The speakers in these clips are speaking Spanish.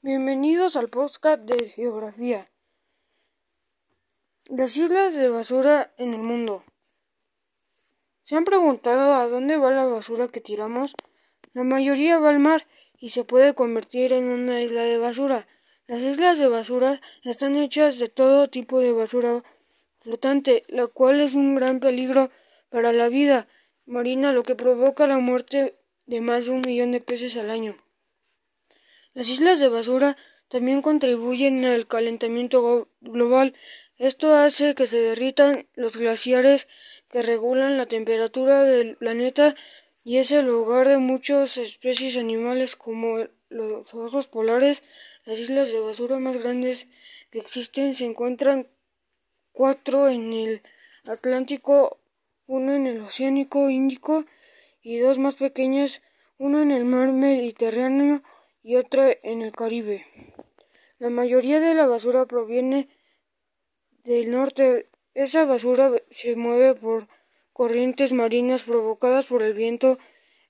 Bienvenidos al podcast de Geografía. Las islas de basura en el mundo. ¿Se han preguntado a dónde va la basura que tiramos? La mayoría va al mar y se puede convertir en una isla de basura. Las islas de basura están hechas de todo tipo de basura flotante, la cual es un gran peligro para la vida marina, lo que provoca la muerte de más de un millón de peces al año. Las islas de basura también contribuyen al calentamiento global. Esto hace que se derritan los glaciares que regulan la temperatura del planeta y es el hogar de muchas especies animales como los osos polares. Las islas de basura más grandes que existen se encuentran cuatro en el Atlántico, uno en el Oceánico Índico y dos más pequeñas, uno en el mar Mediterráneo y otra en el Caribe. La mayoría de la basura proviene del norte. Esa basura se mueve por corrientes marinas provocadas por el viento.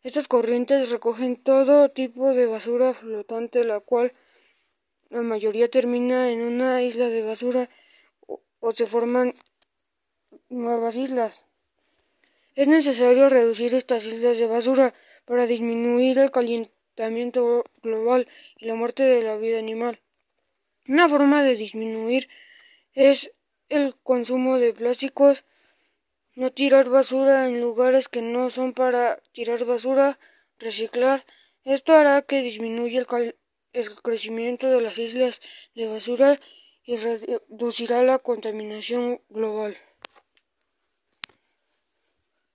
Estas corrientes recogen todo tipo de basura flotante, la cual la mayoría termina en una isla de basura o, se forman nuevas islas. Es necesario reducir estas islas de basura para disminuir el calentamiento global y la muerte de la vida animal. Una forma de disminuir es el consumo de plásticos, no tirar basura en lugares que no son para tirar basura, reciclar. Esto hará que disminuya el, el crecimiento de las islas de basura y reducirá la contaminación global.